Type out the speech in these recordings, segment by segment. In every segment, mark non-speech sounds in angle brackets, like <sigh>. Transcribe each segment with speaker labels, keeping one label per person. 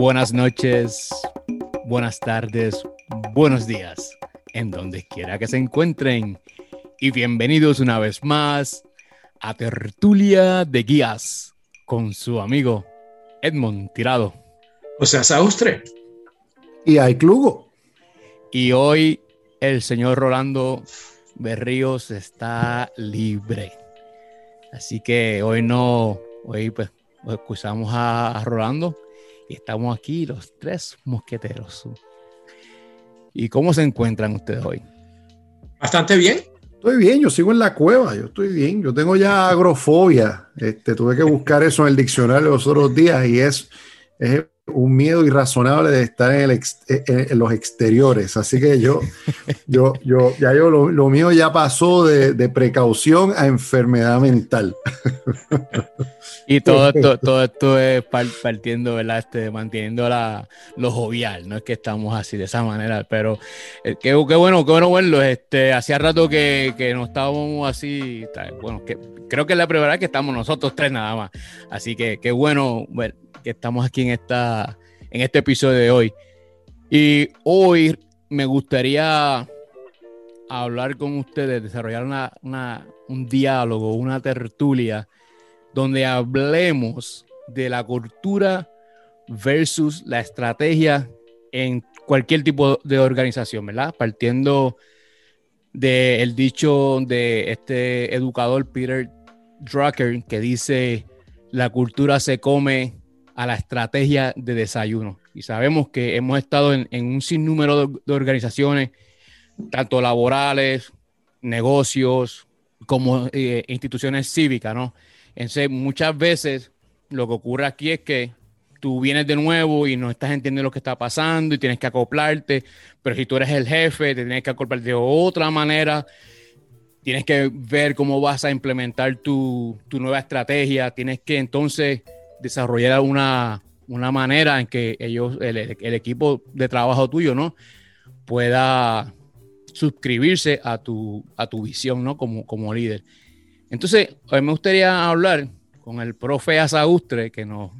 Speaker 1: buenas noches, buenas tardes, buenos días, en donde quiera que se encuentren. Y bienvenidos una vez más a Tertulia de Guías con su amigo Edmond Tirado.
Speaker 2: O sea, Saustre.
Speaker 3: Y hay Clugo.
Speaker 1: Y hoy el señor Rolando Berríos está libre. Así que hoy no, hoy pues excusamos a, Rolando y estamos aquí los tres mosqueteros. ¿Y cómo se encuentran ustedes hoy?
Speaker 2: Bastante bien.
Speaker 3: Estoy bien, yo sigo en la cueva, yo estoy bien. Yo tengo ya agrofobia. Este, tuve que buscar eso en el diccionario los otros días y es, es un miedo irrazonable de estar en, el eh, en, los exteriores. Así que yo, <laughs> yo, yo, ya yo, lo, mío ya pasó de, precaución a enfermedad mental.
Speaker 1: Y todo esto, <laughs> todo esto es partiendo, ¿verdad? Este, manteniendo la, lo jovial, no es que estamos así de esa manera, pero eh, qué, bueno, qué bueno verlo. Este, hacía rato que, que no estábamos así, bueno, que, creo que es la primera vez que estamos nosotros tres nada más. Así que qué bueno ver que estamos aquí en, esta, en este episodio de hoy. Y hoy me gustaría hablar con ustedes, desarrollar una, un diálogo, una tertulia, donde hablemos de la cultura versus la estrategia en cualquier tipo de organización, ¿verdad? Partiendo del dicho de este educador Peter Drucker que dice, la cultura se come a la estrategia de desayuno. Y sabemos que hemos estado en, un sinnúmero de, organizaciones, tanto laborales, negocios, como eh, instituciones cívicas, ¿no? Entonces, muchas veces lo que ocurre aquí es que tú vienes de nuevo y no estás entendiendo lo que está pasando y tienes que acoplarte, pero si tú eres el jefe, te tienes que acoplar de otra manera, tienes que ver cómo vas a implementar tu, tu nueva estrategia, tienes que entonces desarrollar una, una manera en que ellos, el, equipo de trabajo tuyo, ¿no? Pueda suscribirse a tu, a tu visión, ¿no? Como, como líder. Entonces, hoy me gustaría hablar con el profe Azaustre, que nos,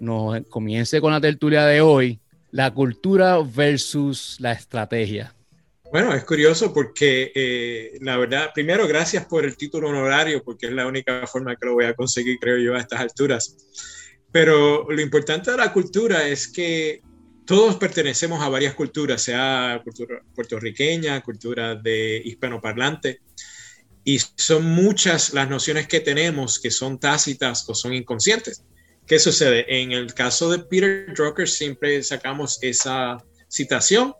Speaker 1: nos comience con la tertulia de hoy, la cultura versus la estrategia.
Speaker 2: Bueno, es curioso porque eh, la verdad, primero, gracias por el título honorario, porque es la única forma que lo voy a conseguir, creo yo, a estas alturas. Pero lo importante de la cultura es que todos pertenecemos a varias culturas, sea cultura puertorriqueña, cultura de hispanoparlante, y son muchas las nociones que tenemos que son tácitas o son inconscientes. ¿Qué sucede? En el caso de Peter Drucker siempre sacamos esa citación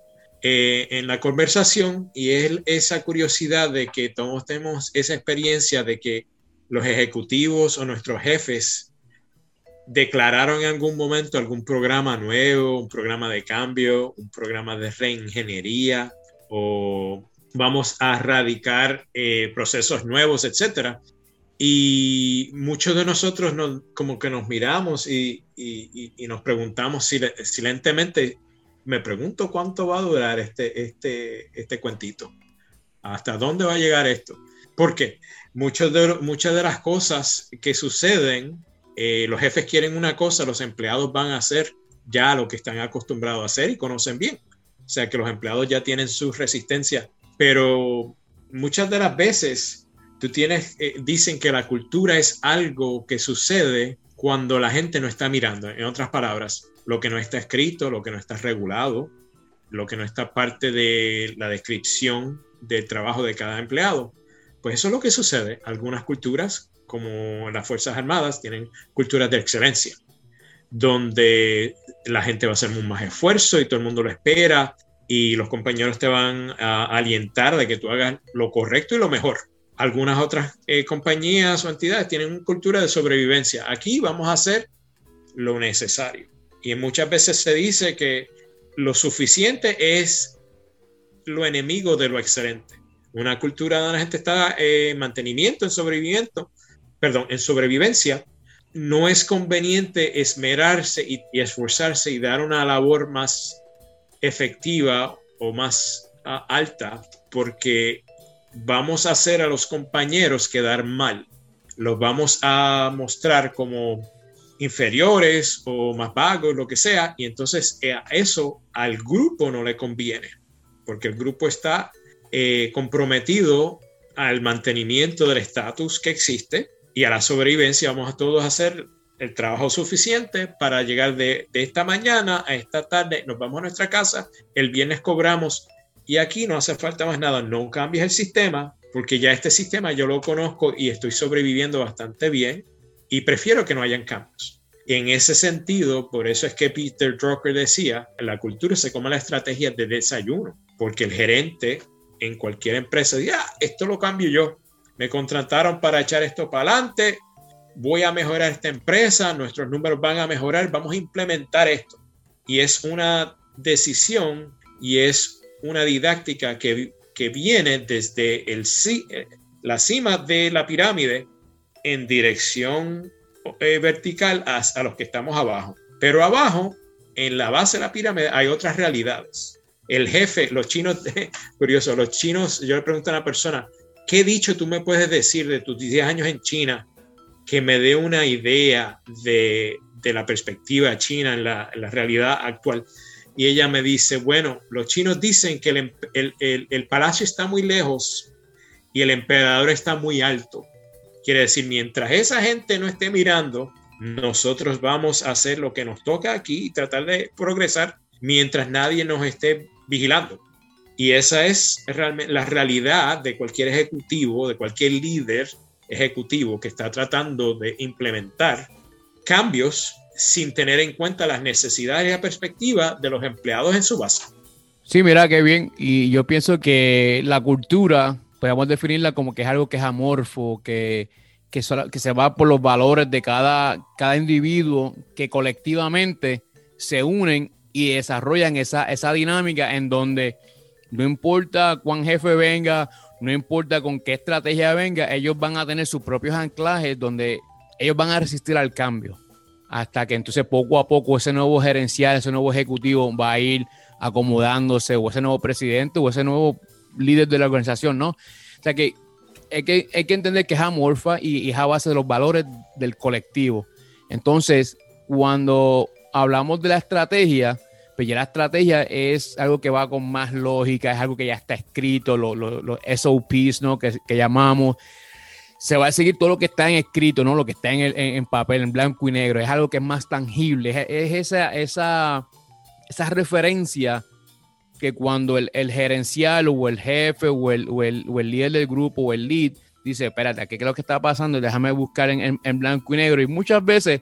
Speaker 2: eh, en la conversación y es esa curiosidad de que todos tenemos esa experiencia de que los ejecutivos o nuestros jefes declararon en algún momento algún programa nuevo, un programa de cambio, un programa de reingeniería o vamos a erradicar eh, procesos nuevos, etcétera. Y muchos de nosotros como que nos miramos y, nos preguntamos silentemente me pregunto cuánto va a durar este, este, este cuentito. ¿Hasta dónde va a llegar esto? Porque muchas de, muchas de las cosas que suceden, eh, los jefes quieren una cosa, los empleados van a hacer ya lo que están acostumbrados a hacer y conocen bien. O sea que los empleados ya tienen su resistencia, pero muchas de las veces tú tienes, eh, dicen que la cultura es algo que sucede cuando la gente no está mirando. En otras palabras, lo que no está escrito, lo que no está regulado, lo que no está parte de la descripción del trabajo de cada empleado. Pues eso es lo que sucede. Algunas culturas, como las Fuerzas Armadas, tienen culturas de excelencia, donde la gente va a hacer más esfuerzo y todo el mundo lo espera y los compañeros te van a alientar de que tú hagas lo correcto y lo mejor. Algunas otras eh, compañías o entidades tienen una cultura de sobrevivencia. Aquí vamos a hacer lo necesario. Y muchas veces se dice que lo suficiente es lo enemigo de lo excelente. Una cultura donde la gente está en mantenimiento, en sobrevivimiento, perdón, en sobrevivencia, no es conveniente esmerarse y, esforzarse y dar una labor más efectiva o más alta porque vamos a hacer a los compañeros quedar mal. Los vamos a mostrar como inferiores o más vagos, lo que sea, y entonces eh, eso al grupo no le conviene, porque el grupo está eh, comprometido al mantenimiento del estatus que existe y a la sobrevivencia. Vamos a todos hacer el trabajo suficiente para llegar de, de esta mañana a esta tarde, nos vamos a nuestra casa, el viernes cobramos y aquí no hace falta más nada, no cambies el sistema, porque ya este sistema yo lo conozco y estoy sobreviviendo bastante bien y prefiero que no hayan cambios. En ese sentido, por eso es que Peter Drucker decía, la cultura se come la estrategia de desayuno, porque el gerente en cualquier empresa dice, ah, esto lo cambio yo, me contrataron para echar esto para adelante, voy a mejorar esta empresa, nuestros números van a mejorar, vamos a implementar esto. Y es una decisión y es una didáctica que que viene desde el, eh, la cima de la pirámide en dirección eh, vertical a, a los que estamos abajo. Pero abajo, en la base de la pirámide, hay otras realidades. El jefe, los chinos, <laughs> curioso, los chinos, yo le pregunto a una persona, ¿qué dicho tú me puedes decir de tus 10 años en China que me dé una idea de, de la perspectiva china en la, en la realidad actual? Y ella me dice, bueno, los chinos dicen que el, palacio está muy lejos y el emperador está muy alto. Quiere decir, mientras esa gente no esté mirando, nosotros vamos a hacer lo que nos toca aquí y tratar de progresar mientras nadie nos esté vigilando. Y esa es realmente la realidad de cualquier ejecutivo, de cualquier líder ejecutivo que está tratando de implementar cambios sin tener en cuenta las necesidades y la perspectiva de los empleados en su base.
Speaker 1: Sí, mira qué bien. Y yo pienso que la cultura, podemos definirla como que es algo que es amorfo, que, que, se va por los valores de cada, cada individuo, que colectivamente se unen y desarrollan esa, esa dinámica en donde no importa cuán jefe venga, no importa con qué estrategia venga, ellos van a tener sus propios anclajes donde ellos van a resistir al cambio hasta que entonces poco a poco ese nuevo gerencial, ese nuevo ejecutivo va a ir acomodándose, o ese nuevo presidente, o ese nuevo líder de la organización, ¿no? O sea que hay que, hay que entender que es amorfa y, es a base de los valores del colectivo. Entonces, cuando hablamos de la estrategia, pues ya la estrategia es algo que va con más lógica, es algo que ya está escrito, los, SOPs, ¿no? Que, que llamamos se va a seguir todo lo que está en escrito, ¿no? Lo que está en, en, papel, en blanco y negro. Es algo que es más tangible. Es, esa, esa, esa referencia que cuando el, el, gerencial o el jefe o el, o el, o el líder del grupo o el lead dice, espérate, ¿qué es lo que está pasando? Déjame buscar en, en blanco y negro. Y muchas veces,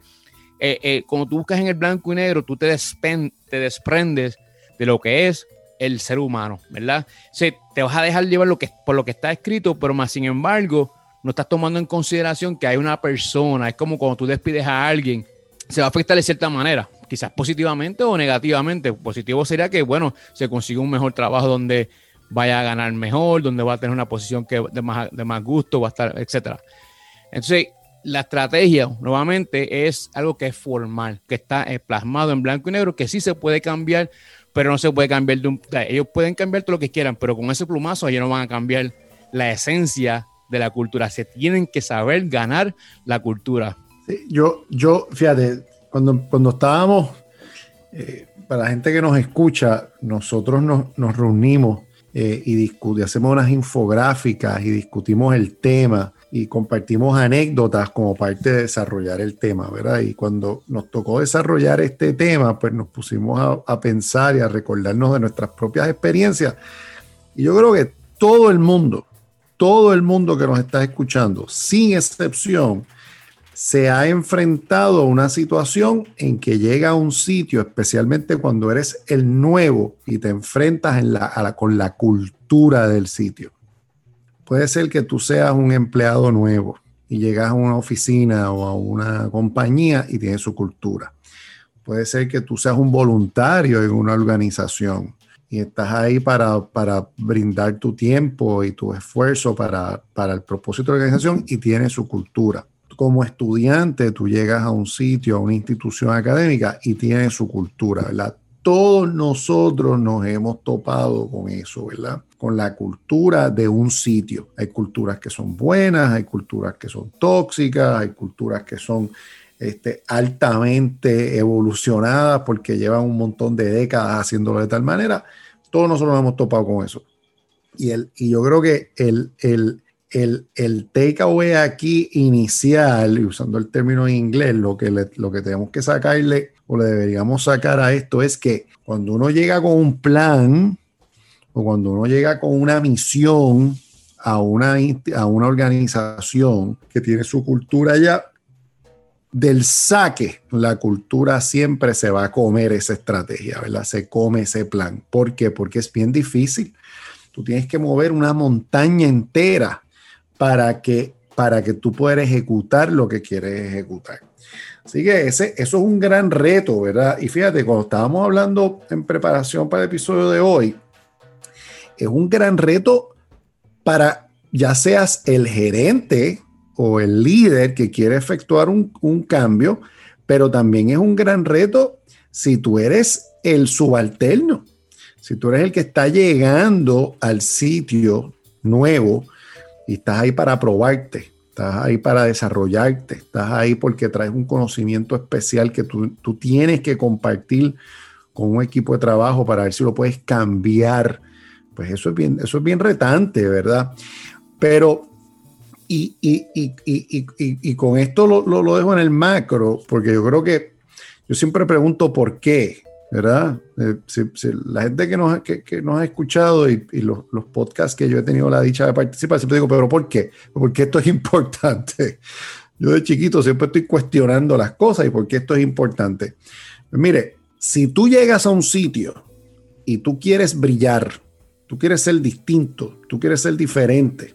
Speaker 1: eh, eh, tú buscas en el blanco y negro, tú te, te desprendes de lo que es el ser humano, ¿verdad? O te vas a dejar llevar por lo que está escrito, pero más sin embargo, no estás tomando en consideración que hay una persona, es como cuando tú despides a alguien, se va a afectar de cierta manera, quizás positivamente o negativamente. Positivo sería que, bueno, se consiga un mejor trabajo donde vaya a ganar mejor, donde va a tener una posición que de más, de más gusto, va a estar, etcétera. Entonces, la estrategia, nuevamente, es algo que es formal, que está eh, plasmado en blanco y negro, que sí se puede cambiar, pero no se puede cambiar de un... Ellos pueden cambiar todo lo que quieran, pero con ese plumazo ellos no van a cambiar la esencia de la cultura. Se tienen que saber ganar la cultura.
Speaker 3: yo, yo, fíjate, cuando, cuando estábamos, eh, para la gente que nos escucha, nosotros nos, nos reunimos eh, y discutimos, hacemos unas infográficas y discutimos el tema y compartimos anécdotas como parte de desarrollar el tema, ¿verdad? Y cuando nos tocó desarrollar este tema, pues nos pusimos a, a pensar y a recordarnos de nuestras propias experiencias. Y yo creo que todo el mundo, todo el mundo que nos está escuchando, sin excepción, se ha enfrentado a una situación en que llega a un sitio, especialmente cuando eres el nuevo y te enfrentas con la cultura del sitio. Puede ser que tú seas un empleado nuevo y llegas a una oficina o a una compañía y tienes su cultura. Puede ser que tú seas un voluntario en una organización y estás ahí para, para, brindar tu tiempo y tu esfuerzo para, para, el propósito de la organización y tiene su cultura. Como estudiante, tú llegas a un sitio, a una institución académica y tiene su cultura, ¿verdad? Todos nosotros nos hemos topado con eso, ¿verdad? Con la cultura de un sitio. Hay culturas que son buenas, hay culturas que son tóxicas, hay culturas que son este, altamente evolucionadas porque llevan un montón de décadas haciéndolo de tal manera. Todos nosotros nos hemos topado con eso. Y, el, y yo creo que el, el, el, el takeaway aquí inicial, y usando el término en inglés, lo que, lo que tenemos que sacarle o le deberíamos sacar a esto es que cuando uno llega con un plan o cuando uno llega con una misión a una, a una organización que tiene su cultura ya, del saque, la cultura siempre se va a comer esa estrategia, ¿verdad? Se come ese plan. ¿Por qué? Porque es bien difícil. Tú tienes que mover una montaña entera para que, para que tú puedas ejecutar lo que quieres ejecutar. Así que ese, eso es un gran reto, ¿verdad? Y fíjate, cuando estábamos hablando en preparación para el episodio de hoy, es un gran reto para ya seas el gerente o el líder que quiere efectuar un, un cambio, pero también es un gran reto si tú eres el subalterno, si tú eres el que está llegando al sitio nuevo y estás ahí para probarte, estás ahí para desarrollarte, estás ahí porque traes un conocimiento especial que tú, tienes que compartir con un equipo de trabajo para ver si lo puedes cambiar. Pues eso es bien, eso es bien retante, ¿verdad? Pero, y, y, con esto lo, lo, dejo en el macro, porque yo creo que yo siempre pregunto por qué. ¿verdad? Eh, la gente que nos, que, nos ha escuchado y, los, los, podcasts que yo he tenido la dicha de participar, siempre digo, pero ¿por qué? Porque esto es <laughs> importante. Yo de chiquito siempre estoy cuestionando las cosas y por qué esto es importante. Mire, si tú llegas a un sitio y tú quieres brillar, tú quieres ser distinto, tú quieres ser diferente,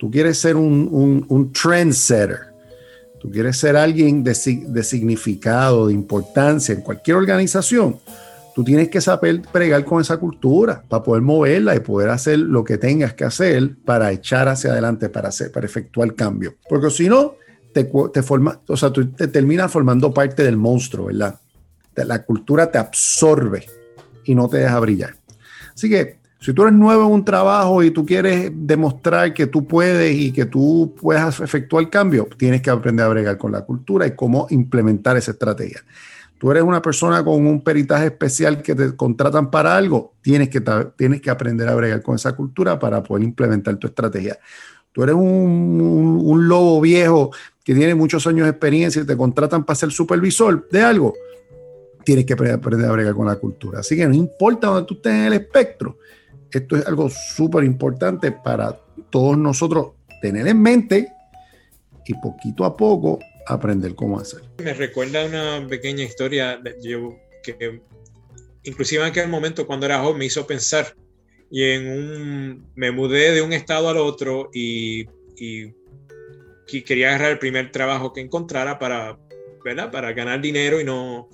Speaker 3: tú quieres ser un, un, un trendsetter, tú quieres ser alguien de, significado, de importancia en cualquier organización, tú tienes que saber pregar con esa cultura para poder moverla y poder hacer lo que tengas que hacer para echar hacia adelante, para, hacer, para efectuar cambio. Porque si no, te, te, forma, o sea, te terminas formando parte del monstruo, ¿verdad? La cultura te absorbe y no te deja brillar. Así que si tú eres nuevo en un trabajo y tú quieres demostrar que tú puedes y que tú puedes efectuar cambio, tienes que aprender a bregar con la cultura y cómo implementar esa estrategia. Tú eres una persona con un peritaje especial que te contratan para algo, tienes que, tienes que aprender a bregar con esa cultura para poder implementar tu estrategia. Tú eres un, un lobo viejo que tiene muchos años de experiencia y te contratan para ser supervisor de algo, tienes que aprender a bregar con la cultura. Así que no importa donde tú estés en el espectro, esto es algo súper importante para todos nosotros tener en mente y poquito a poco aprender cómo hacer.
Speaker 2: Me recuerda una pequeña historia que inclusive en aquel momento cuando era joven me hizo pensar y en un me mudé de un estado al otro y, y, y quería agarrar el primer trabajo que encontrara para, ¿verdad? para ganar dinero y no,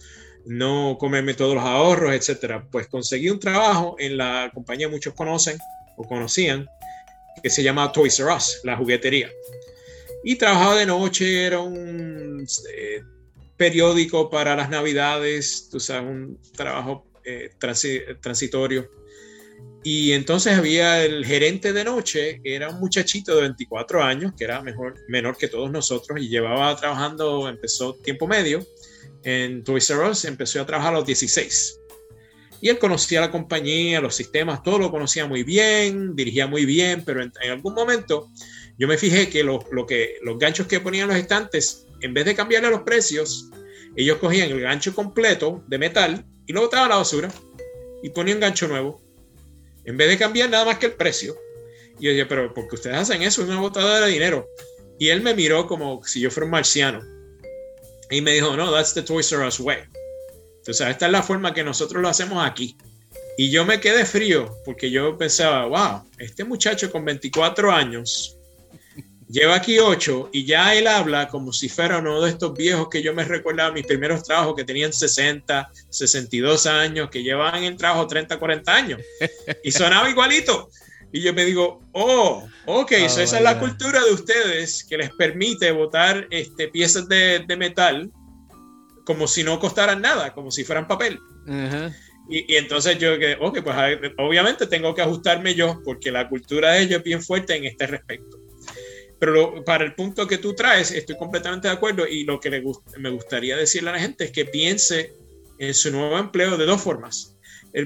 Speaker 2: no comerme todos los ahorros, etcétera. Pues conseguí un trabajo en la compañía muchos conocen o conocían, que se llama Toys R Us, la juguetería. Y trabajaba de noche, era un eh, periódico para las navidades, tú sabes, un trabajo eh, transitorio. Y entonces había el gerente de noche, era un muchachito de 24 años, que era mejor, menor que todos nosotros, y llevaba trabajando, empezó tiempo medio, en Toys R Us, empezó a trabajar a los 16. Y él conocía la compañía, los sistemas, todo lo conocía muy bien, dirigía muy bien, pero en, algún momento yo me fijé que, lo, que los ganchos que ponían los estantes, en vez de cambiarle los precios, ellos cogían el gancho completo de metal y lo botaban a la basura y ponían un gancho nuevo. En vez de cambiar nada más que el precio. Y yo dije, pero porque ustedes hacen eso? Es una botada de dinero. Y él me miró como si yo fuera un marciano. Y me dijo, no, that's the Toys R Us way. Entonces, esta es la forma que nosotros lo hacemos aquí. Y yo me quedé frío porque yo pensaba, wow, este muchacho con 24 años lleva aquí 8 y ya él habla como si fuera uno de estos viejos que yo me recuerdo mis primeros trabajos que tenían 60, 62 años, que llevaban el trabajo 30, 40 años. Y sonaba igualito. Y yo me digo, oh, ok, ah, esa es la cultura de ustedes que les permite botar este, piezas de, de metal como si no costaran nada, como si fueran papel. y, y, entonces yo, ok, pues obviamente tengo que ajustarme yo porque la cultura de ellos es bien fuerte en este respecto. Pero para el punto que tú traes, estoy completamente de acuerdo y lo que le me gustaría decirle a la gente es que piense en su nuevo empleo de dos formas.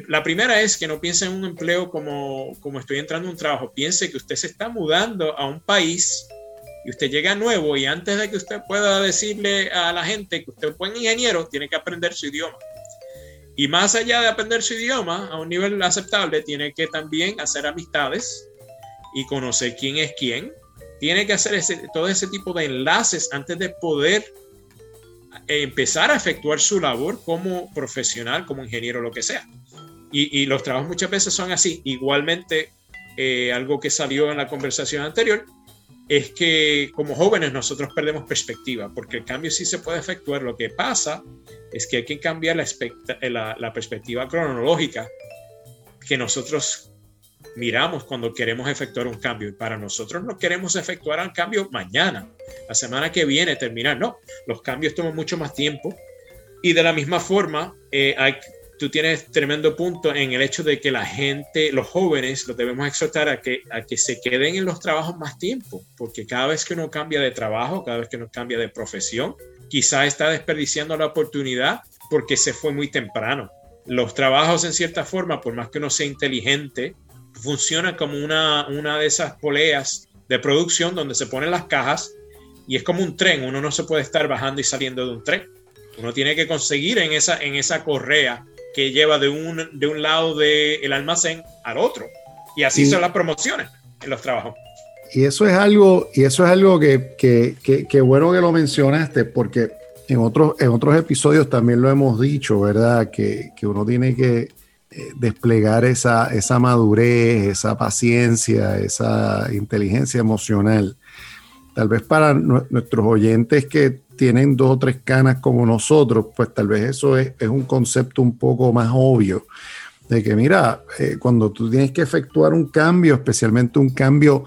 Speaker 2: La primera es que no piense en un empleo como, como estoy entrando a un trabajo, piense que usted se está mudando a un país y usted llega nuevo y antes de que usted pueda decirle a la gente que usted es buen ingeniero, tiene que aprender su idioma. Y más allá de aprender su idioma a un nivel aceptable, tiene que también hacer amistades y conocer quién es quién. Tiene que hacer ese, todo ese tipo de enlaces antes de poder empezar a efectuar su labor como profesional, como ingeniero, lo que sea. Y, los trabajos muchas veces son así. Igualmente, eh, algo que salió en la conversación anterior, es que como jóvenes nosotros perdemos perspectiva, porque el cambio sí se puede efectuar. Lo que pasa es que hay que cambiar la, la, perspectiva cronológica que nosotros miramos cuando queremos efectuar un cambio. Y para nosotros no queremos efectuar un cambio mañana, la semana que viene, terminar. No, los cambios toman mucho más tiempo. Y de la misma forma, eh, hay, tú tienes tremendo punto en el hecho de que la gente, los jóvenes, los debemos exhortar a que, a que se queden en los trabajos más tiempo, porque cada vez que uno cambia de trabajo, cada vez que uno cambia de profesión, quizá está desperdiciando la oportunidad porque se fue muy temprano. Los trabajos, en cierta forma, por más que uno sea inteligente, funcionan como una, una de esas poleas de producción donde se ponen las cajas y es como un tren, uno no se puede estar bajando y saliendo de un tren. Uno tiene que conseguir en esa, en esa correa que lleva de un, de un lado del almacén al otro. Y así son las promociones en los trabajos.
Speaker 3: Y eso es algo, y eso es algo que, que, que, bueno que lo mencionaste, porque en otros, en otros episodios también lo hemos dicho, ¿verdad? Que, que uno tiene que eh, desplegar esa, esa madurez, esa paciencia, esa inteligencia emocional. Tal vez para nuestros oyentes que tienen dos o tres canas como nosotros, pues tal vez eso es, un concepto un poco más obvio. De que, mira, eh, cuando tú tienes que efectuar un cambio, especialmente un cambio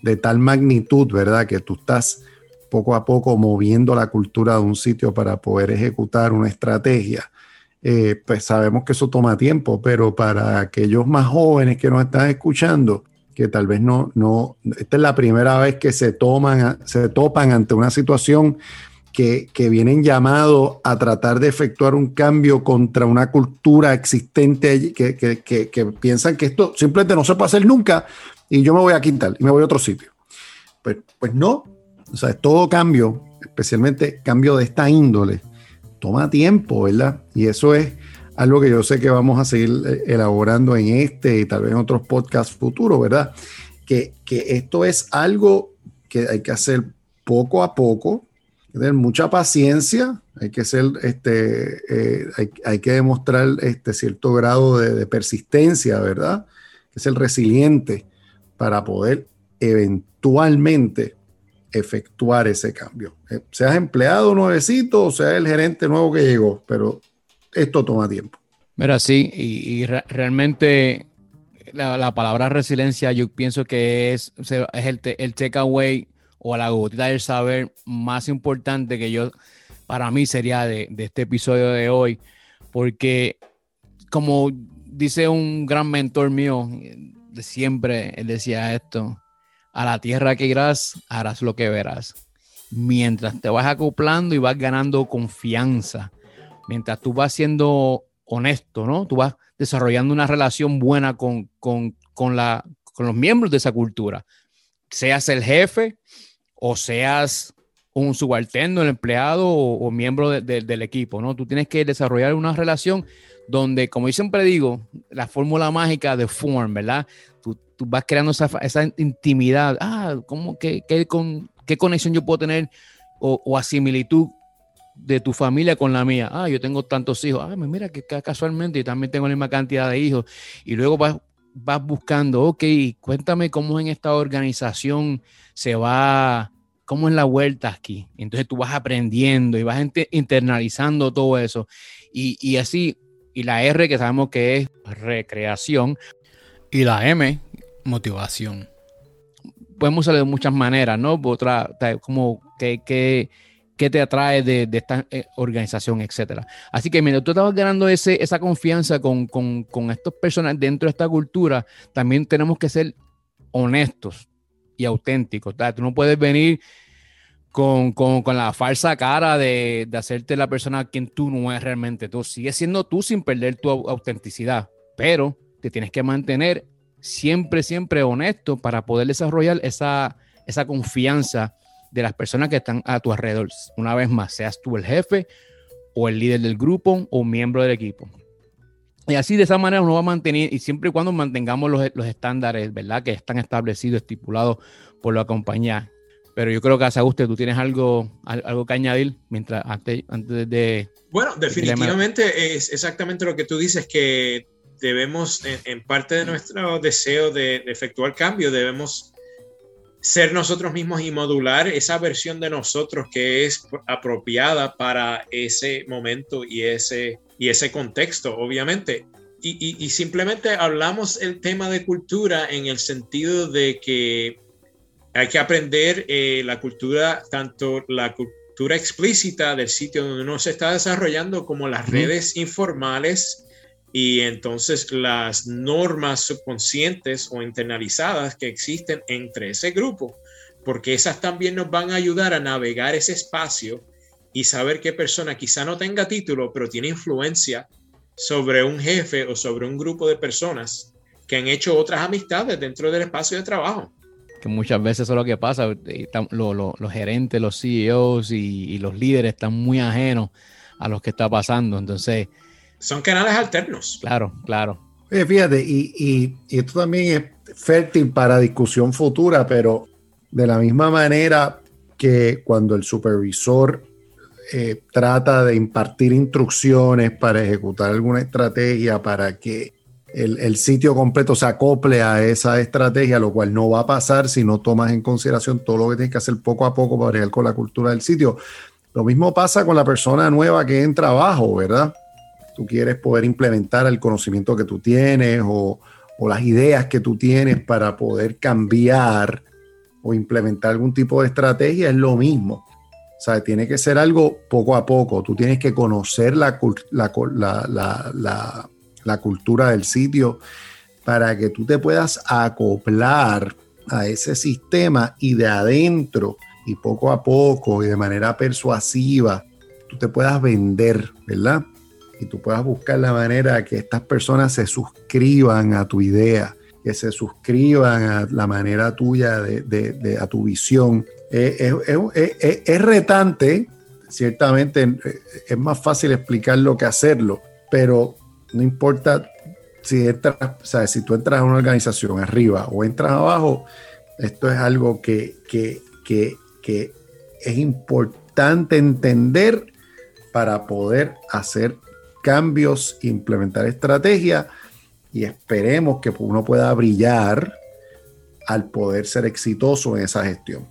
Speaker 3: de tal magnitud, ¿verdad? Que tú estás poco a poco moviendo la cultura de un sitio para poder ejecutar una estrategia. Eh, pues sabemos que eso toma tiempo, pero para aquellos más jóvenes que nos están escuchando, que tal vez no, no, esta es la primera vez que se toman, se topan ante una situación que, vienen llamados a tratar de efectuar un cambio contra una cultura existente que, que, piensan que esto simplemente no se puede hacer nunca y yo me voy a Quintal y me voy a otro sitio. Pues, pues no, o sea, todo cambio, especialmente cambio de esta índole, toma tiempo, ¿verdad? Y eso es algo que yo sé que vamos a seguir eh, elaborando en este y tal vez en otros podcasts futuros, ¿verdad? Que, que esto es algo que hay que hacer poco a poco, tener mucha paciencia, hay que ser, este, eh, hay, que demostrar este cierto grado de, persistencia, ¿verdad? Que ser resiliente para poder eventualmente efectuar ese cambio. Eh, seas empleado nuevecito o sea el gerente nuevo que llegó, pero esto toma tiempo.
Speaker 1: Mira, sí, y, realmente la, palabra resiliencia yo pienso que es, es el, el takeaway o la gotita del saber más importante que yo, para mí sería de, este episodio de hoy, porque como dice un gran mentor mío, de siempre él decía esto, a la tierra que irás, harás lo que verás. Mientras te vas acoplando y vas ganando confianza, mientras tú vas siendo honesto, ¿no? Tú vas desarrollando una relación buena con, con, con, la, con los miembros de esa cultura. Seas el jefe, o seas un subalterno, el empleado o, miembro del equipo, ¿no? Tú tienes que desarrollar una relación donde, como yo siempre digo, la fórmula mágica de form, ¿verdad? Tú, vas creando esa, intimidad. Ah, ¿cómo, qué, con, qué conexión yo puedo tener o, o a similitud de tu familia con la mía. Ah, yo tengo tantos hijos. Ah, mira que casualmente yo también tengo la misma cantidad de hijos. Y luego vas, vas buscando, ok, cuéntame cómo en esta organización se va, cómo es la vuelta aquí. Entonces tú vas aprendiendo y vas internalizando todo eso. Y, así, y la R que sabemos que es recreación. Y la M, motivación. Podemos usarlo de muchas maneras, ¿no? Otra, como que, que te atrae de, esta eh, organización, etcétera. Así que mientras tú estabas ganando ese, esa confianza con, con, con estas personas dentro de esta cultura, también tenemos que ser honestos y auténtico. Tú no puedes venir con, la falsa cara de, hacerte la persona quien tú no eres realmente. Tú sigues siendo tú sin perder tu autenticidad, pero te tienes que mantener siempre, siempre honesto para poder desarrollar esa, esa confianza de las personas que están a tu alrededor. Una vez más, seas tú el jefe o el líder del grupo o miembro del equipo. Y así de esa manera uno va a mantener, y siempre y cuando mantengamos los, los estándares, ¿verdad? Que están establecidos, estipulados por la compañía. Pero yo creo que, Asaguste, tú tienes algo, algo que añadir mientras, antes, antes de...
Speaker 2: Bueno, definitivamente es exactamente lo que tú dices, que debemos, en, parte de nuestro deseo de, de efectuar cambio, debemos ser nosotros mismos y modular esa versión de nosotros que es apropiada para ese momento y ese y ese contexto, obviamente. Y, simplemente hablamos el tema de cultura en el sentido de que hay que aprender eh, la cultura, tanto la cultura explícita del sitio donde uno se está desarrollando como las redes informales y entonces las normas subconscientes o internalizadas que existen entre ese grupo, porque esas también nos van a ayudar a navegar ese espacio y saber qué persona quizá no tenga título, pero tiene influencia sobre un jefe o sobre un grupo de personas que han hecho otras amistades dentro del espacio de trabajo.
Speaker 1: Que muchas veces eso es lo que pasa, los gerentes, los CEOs y, los líderes están muy ajenos a lo que está pasando, entonces...
Speaker 2: Son canales alternos.
Speaker 1: Claro, claro.
Speaker 3: fíjate, y, y, y esto también es fértil para discusión futura, pero de la misma manera que cuando el supervisor eh, trata de impartir instrucciones para ejecutar alguna estrategia para que el, sitio completo se acople a esa estrategia, lo cual no va a pasar si no tomas en consideración todo lo que tienes que hacer poco a poco para llegar con la cultura del sitio. Lo mismo pasa con la persona nueva que entra abajo, ¿verdad? Tú quieres poder implementar el conocimiento que tú tienes o, las ideas que tú tienes para poder cambiar o implementar algún tipo de estrategia, es lo mismo o sea, tiene que ser algo poco a poco. Tú tienes que conocer la, la, cultura del sitio para que tú te puedas acoplar a ese sistema y de adentro y poco a poco y de manera persuasiva tú te puedas vender, ¿verdad? Y tú puedas buscar la manera que estas personas se suscriban a tu idea, que se suscriban a la manera tuya de, a tu visión. Es, retante, ciertamente es más fácil explicarlo que hacerlo, pero no importa si entras, si tú entras a una organización arriba o entras abajo, esto es algo que, que, que es importante entender para poder hacer cambios, implementar estrategias y esperemos que uno pueda brillar al poder ser exitoso en esa gestión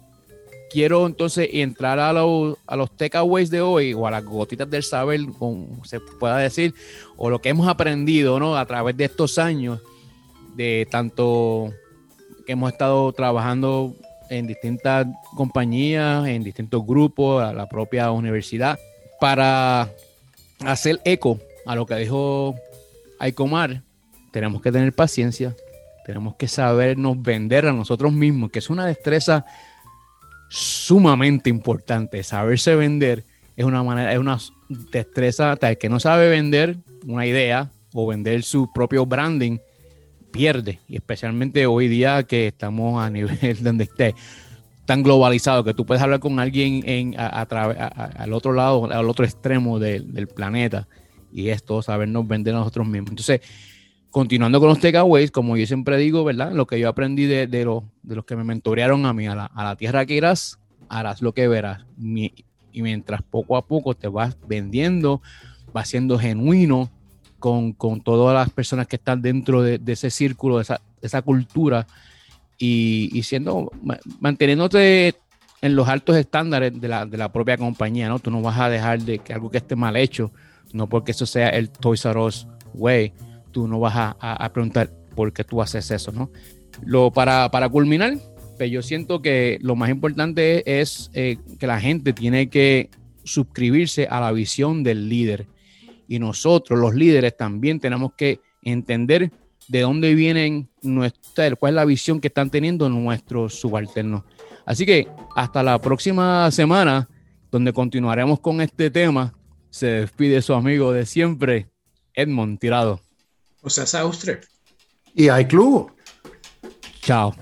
Speaker 1: quiero entonces entrar a, a los takeaways de hoy o a las gotitas del saber, como se pueda decir, o lo que hemos aprendido ¿no? a través de estos años, de tanto que hemos estado trabajando en distintas compañías, en distintos grupos, a la propia universidad, para hacer eco a lo que dijo Aicomar, tenemos que tener paciencia, tenemos que sabernos vender a nosotros mismos, que es una destreza sumamente importante. Saberse vender es una manera, es una destreza tal que no sabe vender una idea o vender su propio branding pierde y especialmente hoy día que estamos a nivel <laughs> donde esté tan globalizado que tú puedes hablar con alguien en a, al otro lado al otro extremo del planeta y esto sabernos vender a nosotros mismos entonces continuando con los takeaways, como yo siempre digo, ¿verdad? Lo que yo aprendí de, de, de los que me mentorearon a mí, a la, tierra que irás, harás lo que verás. y mientras poco a poco te vas vendiendo, vas siendo genuino con, todas las personas que están dentro de, ese círculo, de esa, cultura, y, siendo, manteniéndote en los altos estándares de la, de la propia compañía, ¿no? Tú no vas a dejar de que algo que esté mal hecho, no porque eso sea el Toys R Us way, tú no vas a, preguntar por qué tú haces eso, ¿no? Lo, para, para culminar, pues yo siento que lo más importante es eh, que la gente tiene que suscribirse a la visión del líder. Y nosotros, los líderes, también tenemos que entender de dónde vienen nuestra, cuál es la visión que están teniendo nuestros subalternos. Así que hasta la próxima semana, donde continuaremos con este tema. Se despide su amigo de siempre, Edmond Tirado.
Speaker 2: O sea, Saustre.
Speaker 3: Y hay club.
Speaker 1: Chao.